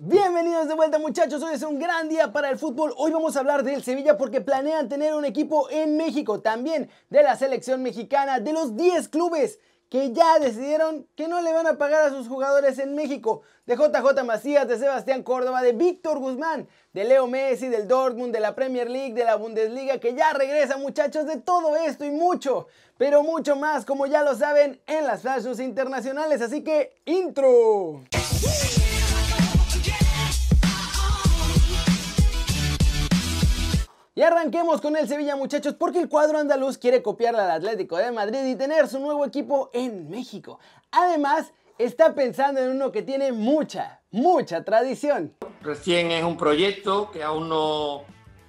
Bienvenidos de vuelta muchachos, hoy es un gran día para el fútbol. Hoy vamos a hablar del Sevilla porque planean tener un equipo en México, también de la selección mexicana, de los 10 clubes que ya decidieron que no le van a pagar a sus jugadores en México. De JJ Macías, de Sebastián Córdoba, de Víctor Guzmán, de Leo Messi, del Dortmund, de la Premier League, de la Bundesliga, que ya regresa muchachos, de todo esto y mucho, pero mucho más, como ya lo saben, en las flashes internacionales. Así que, intro. Y arranquemos con el Sevilla muchachos porque el cuadro andaluz quiere copiar al Atlético de Madrid y tener su nuevo equipo en México. Además, está pensando en uno que tiene mucha, mucha tradición. Recién es un proyecto que aún no,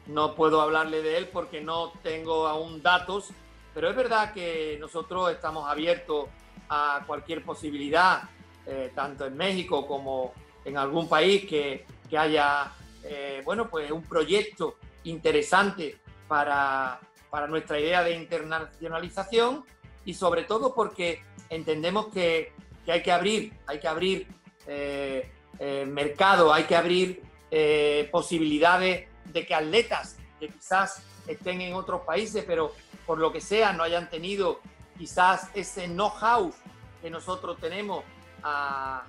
no puedo hablarle de él porque no tengo aún datos, pero es verdad que nosotros estamos abiertos a cualquier posibilidad, eh, tanto en México como en algún país que, que haya, eh, bueno, pues un proyecto interesante para, para nuestra idea de internacionalización y sobre todo porque entendemos que, que hay que abrir, hay que abrir eh, eh, mercado, hay que abrir eh, posibilidades de que atletas que quizás estén en otros países, pero por lo que sea no hayan tenido quizás ese know-how que nosotros tenemos a,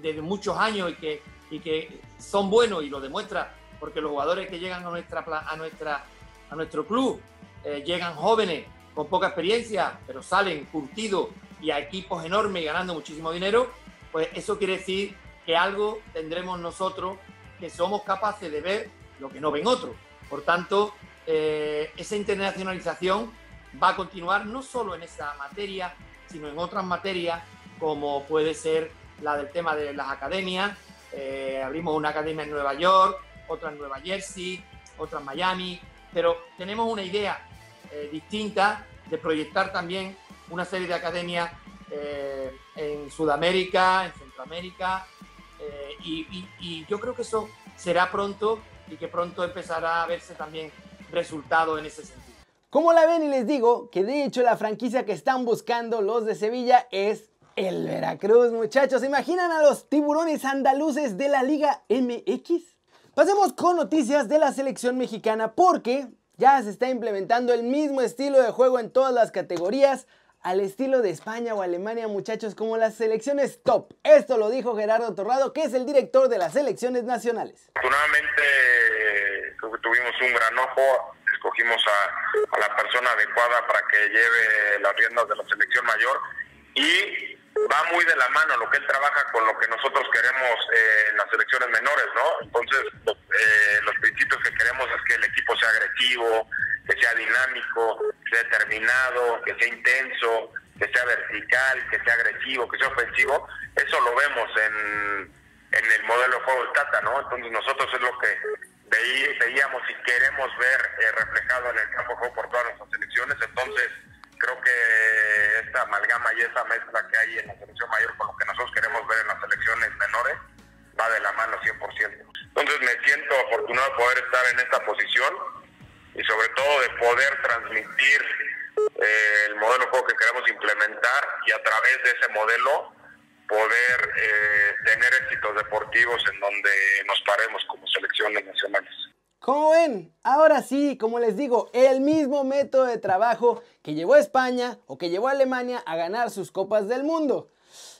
desde muchos años y que, y que son buenos y lo demuestra porque los jugadores que llegan a, nuestra, a, nuestra, a nuestro club eh, llegan jóvenes con poca experiencia, pero salen curtidos y a equipos enormes ganando muchísimo dinero, pues eso quiere decir que algo tendremos nosotros que somos capaces de ver lo que no ven otros. Por tanto, eh, esa internacionalización va a continuar no solo en esa materia, sino en otras materias, como puede ser la del tema de las academias. Eh, abrimos una academia en Nueva York, otra en Nueva Jersey, otra en Miami, pero tenemos una idea eh, distinta de proyectar también una serie de academias eh, en Sudamérica, en Centroamérica, eh, y, y, yo creo que eso será pronto y que pronto empezará a verse también resultado en ese sentido. Como la ven y les digo que de hecho la franquicia que están buscando los de Sevilla es el Veracruz, muchachos. ¿Se imaginan a los tiburones andaluces de la Liga MX? Pasemos con noticias de la selección mexicana porque ya se está implementando el mismo estilo de juego en todas las categorías al estilo de España o Alemania, muchachos, como las selecciones top. Esto lo dijo Gerardo Torrado, que es el director de las selecciones nacionales. Afortunadamente tuvimos un gran ojo, escogimos a, la persona adecuada para que lleve las riendas de la selección mayor y va muy de la mano lo que él trabaja con lo que nosotros queremos eh, en las selecciones menores, ¿no? Entonces, eh, los principios que queremos es que el equipo sea agresivo, que sea dinámico, que sea determinado, que sea intenso, que sea vertical, que sea agresivo, que sea ofensivo. Eso lo vemos en, en el modelo de juego del Tata, ¿no? Entonces, nosotros es lo que veíamos y queremos ver eh, reflejado en el campo de juego por todas nuestras selecciones. Entonces, creo que esta amalgama y esa mezcla que hay en la selección mayor con lo que nosotros queremos ver en las selecciones menores va de la mano 100%. Entonces me siento afortunado de poder estar en esta posición y sobre todo de poder transmitir eh, el modelo de juego que queremos implementar y a través de ese modelo poder eh, tener éxitos deportivos en donde nos paremos como selecciones nacionales. Como ven, ahora sí, como les digo, el mismo método de trabajo que llevó a España o que llevó a Alemania a ganar sus copas del mundo.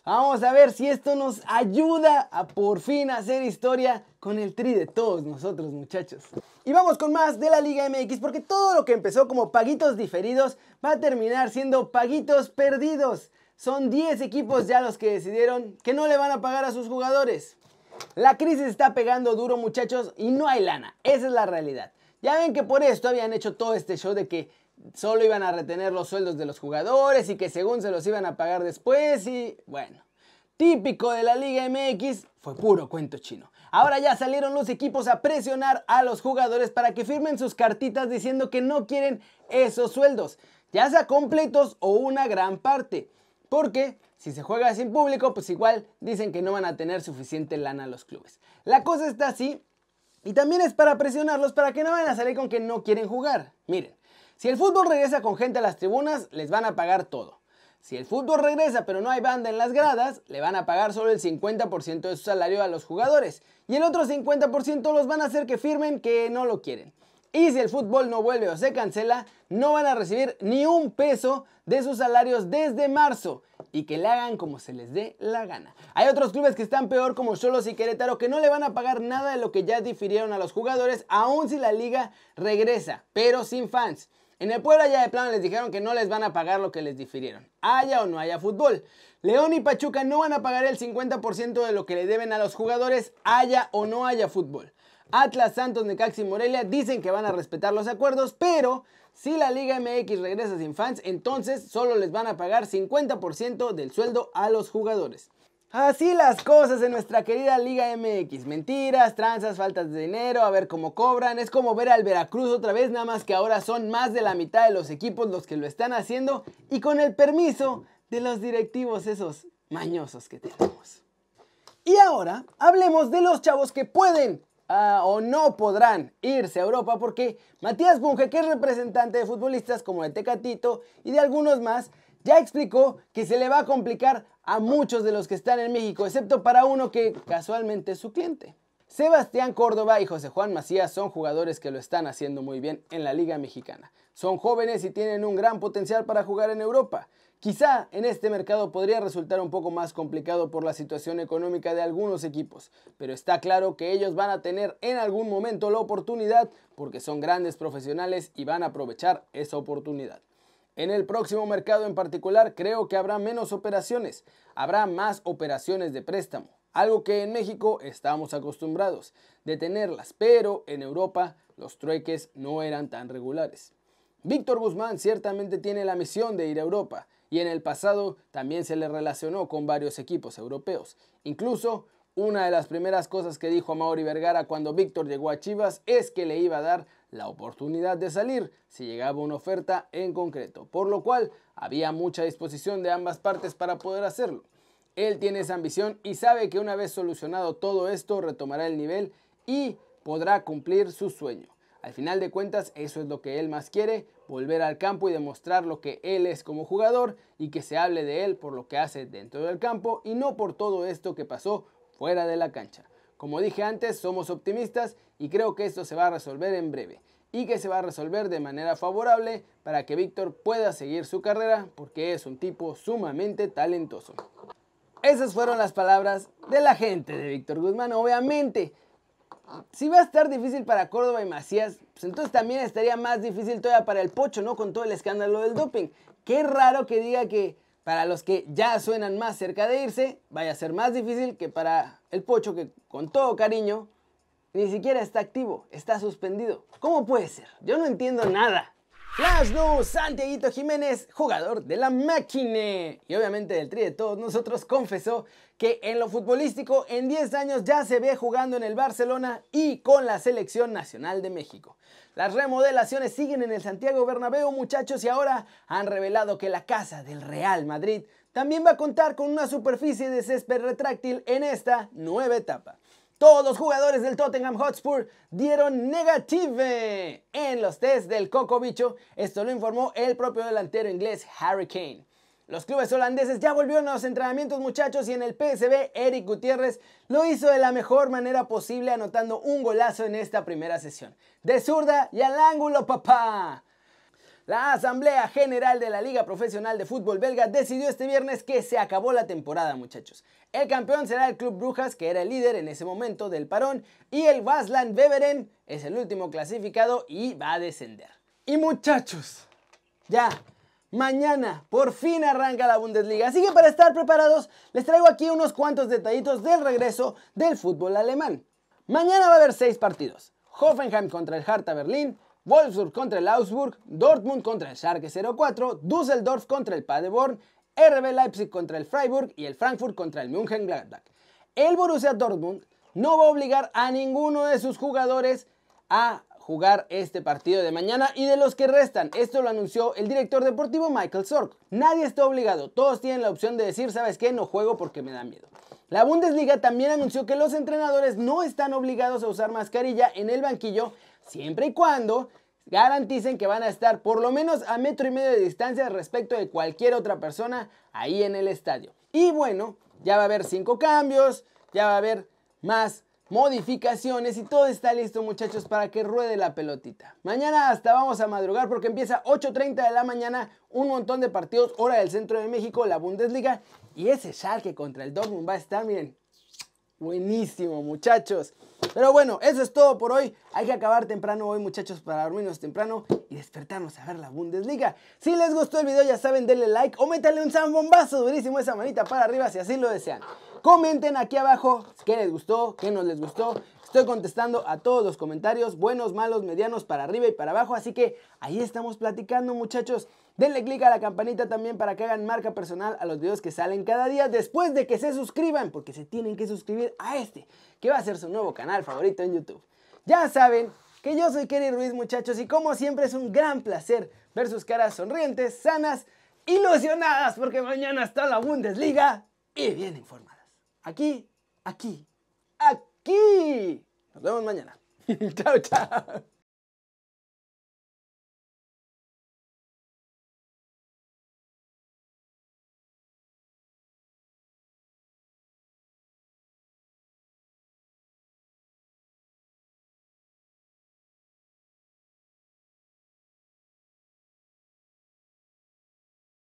Vamos a ver si esto nos ayuda a por fin hacer historia con el tri de todos nosotros muchachos. Y vamos con más de la Liga MX porque todo lo que empezó como paguitos diferidos va a terminar siendo paguitos perdidos. Son 10 equipos ya los que decidieron que no le van a pagar a sus jugadores. La crisis está pegando duro muchachos y no hay lana, esa es la realidad. Ya ven que por esto habían hecho todo este show de que solo iban a retener los sueldos de los jugadores y que según se los iban a pagar después y bueno, típico de la Liga MX fue puro cuento chino. Ahora ya salieron los equipos a presionar a los jugadores para que firmen sus cartitas diciendo que no quieren esos sueldos, ya sea completos o una gran parte, porque si se juega sin público, pues igual dicen que no van a tener suficiente lana los clubes. La cosa está así y también es para presionarlos para que no vayan a salir con que no quieren jugar. Miren, si el fútbol regresa con gente a las tribunas, les van a pagar todo. Si el fútbol regresa pero no hay banda en las gradas, le van a pagar solo el 50% de su salario a los jugadores y el otro 50% los van a hacer que firmen que no lo quieren. Y si el fútbol no vuelve o se cancela, no van a recibir ni un peso de sus salarios desde marzo y que le hagan como se les dé la gana. Hay otros clubes que están peor como Cholos y Querétaro que no le van a pagar nada de lo que ya difirieron a los jugadores aun si la liga regresa, pero sin fans. En el Puebla ya de plano les dijeron que no les van a pagar lo que les difirieron, haya o no haya fútbol. León y Pachuca no van a pagar el 50% de lo que le deben a los jugadores, haya o no haya fútbol. Atlas, Santos, Necaxa y Morelia dicen que van a respetar los acuerdos, pero si la Liga MX regresa sin fans, entonces solo les van a pagar 50% del sueldo a los jugadores. Así las cosas en nuestra querida Liga MX. Mentiras, tranzas, faltas de dinero, a ver cómo cobran. Es como ver al Veracruz otra vez, nada más que ahora son más de la mitad de los equipos los que lo están haciendo y con el permiso de los directivos esos mañosos que tenemos. Y ahora hablemos de los chavos que pueden Ah, o no podrán irse a Europa porque Matías Bunge, que es representante de futbolistas como de Tecatito y de algunos más, ya explicó que se le va a complicar a muchos de los que están en México, excepto para uno que casualmente es su cliente. Sebastián Córdoba y José Juan Macías son jugadores que lo están haciendo muy bien en la Liga Mexicana. Son jóvenes y tienen un gran potencial para jugar en Europa. Quizá en este mercado podría resultar un poco más complicado por la situación económica de algunos equipos, pero está claro que ellos van a tener en algún momento la oportunidad porque son grandes profesionales y van a aprovechar esa oportunidad. En el próximo mercado en particular creo que habrá menos operaciones, habrá más operaciones de préstamo, algo que en México estamos acostumbrados de tenerlas, pero en Europa los trueques no eran tan regulares. Víctor Guzmán ciertamente tiene la misión de ir a Europa, y en el pasado también se le relacionó con varios equipos europeos. Incluso una de las primeras cosas que dijo Mauri Vergara cuando Víctor llegó a Chivas es que le iba a dar la oportunidad de salir si llegaba una oferta en concreto, por lo cual había mucha disposición de ambas partes para poder hacerlo. Él tiene esa ambición y sabe que una vez solucionado todo esto retomará el nivel y podrá cumplir su sueño. Al final de cuentas, eso es lo que él más quiere, volver al campo y demostrar lo que él es como jugador y que se hable de él por lo que hace dentro del campo y no por todo esto que pasó fuera de la cancha. Como dije antes, somos optimistas y creo que esto se va a resolver en breve y que se va a resolver de manera favorable para que Víctor pueda seguir su carrera porque es un tipo sumamente talentoso. Esas fueron las palabras de la gente de Víctor Guzmán. Obviamente, si va a estar difícil para Córdoba y Macías, pues entonces también estaría más difícil todavía para el Pocho, ¿no? Con todo el escándalo del doping. Qué raro que diga que para los que ya suenan más cerca de irse, vaya a ser más difícil que para el Pocho, que con todo cariño, ni siquiera está activo, está suspendido. ¿Cómo puede ser? Yo no entiendo nada. Flash News, Santiago Jiménez, jugador de la máquina y obviamente del tri de todos nosotros, confesó que en lo futbolístico en 10 años ya se ve jugando en el Barcelona y con la selección nacional de México. Las remodelaciones siguen en el Santiago Bernabéu, muchachos, y ahora han revelado que la casa del Real Madrid también va a contar con una superficie de césped retráctil en esta nueva etapa. Todos los jugadores del Tottenham Hotspur dieron negative en los test del Coco Bicho. Esto lo informó el propio delantero inglés Harry Kane. Los clubes holandeses ya volvieron a los entrenamientos muchachos y en el PSB Eric Gutiérrez lo hizo de la mejor manera posible anotando un golazo en esta primera sesión. De zurda y al ángulo papá. La Asamblea General de la Liga Profesional de Fútbol Belga decidió este viernes que se acabó la temporada, muchachos. El campeón será el Club Brujas, que era el líder en ese momento del parón, y el Wasland Beveren es el último clasificado y va a descender. Y muchachos, ya, mañana por fin arranca la Bundesliga. Así que para estar preparados, les traigo aquí unos cuantos detallitos del regreso del fútbol alemán. Mañana va a haber seis partidos. Hoffenheim contra el Hertha Berlín, Wolfsburg contra el Augsburg, Dortmund contra el Schalke 04, Düsseldorf contra el Paderborn, RB Leipzig contra el Freiburg y el Frankfurt contra el Mönchengladbach. El Borussia Dortmund no va a obligar a ninguno de sus jugadores a jugar este partido de mañana y de los que restan. Esto lo anunció el director deportivo Michael Sork. Nadie está obligado, todos tienen la opción de decir, ¿sabes qué? No juego porque me da miedo. La Bundesliga también anunció que los entrenadores no están obligados a usar mascarilla en el banquillo siempre y cuando garanticen que van a estar por lo menos a metro y medio de distancia respecto de cualquier otra persona ahí en el estadio. Y bueno, ya va a haber cinco cambios, ya va a haber más modificaciones y todo está listo muchachos para que ruede la pelotita. Mañana hasta vamos a madrugar porque empieza 8.30 de la mañana un montón de partidos, hora del centro de México, la Bundesliga y ese Schalke contra el Dortmund va a estar, miren, buenísimo muchachos. Pero bueno, eso es todo por hoy. Hay que acabar temprano hoy, muchachos, para dormirnos temprano y despertarnos a ver la Bundesliga. Si les gustó el video, ya saben, denle like o métanle un zambombazo durísimo esa manita para arriba si así lo desean. Comenten aquí abajo qué les gustó, qué no les gustó. Estoy contestando a todos los comentarios, buenos, malos, medianos, para arriba y para abajo. Así que ahí estamos platicando, muchachos. Denle click a la campanita también para que hagan marca personal a los videos que salen cada día después de que se suscriban, porque se tienen que suscribir a este, que va a ser su nuevo canal favorito en YouTube. Ya saben que yo soy Kenny Ruiz, muchachos, y como siempre es un gran placer ver sus caras sonrientes, sanas, ilusionadas, porque mañana está la Bundesliga y bien informadas. Aquí, aquí, aquí. Nos vemos mañana. chao, chao.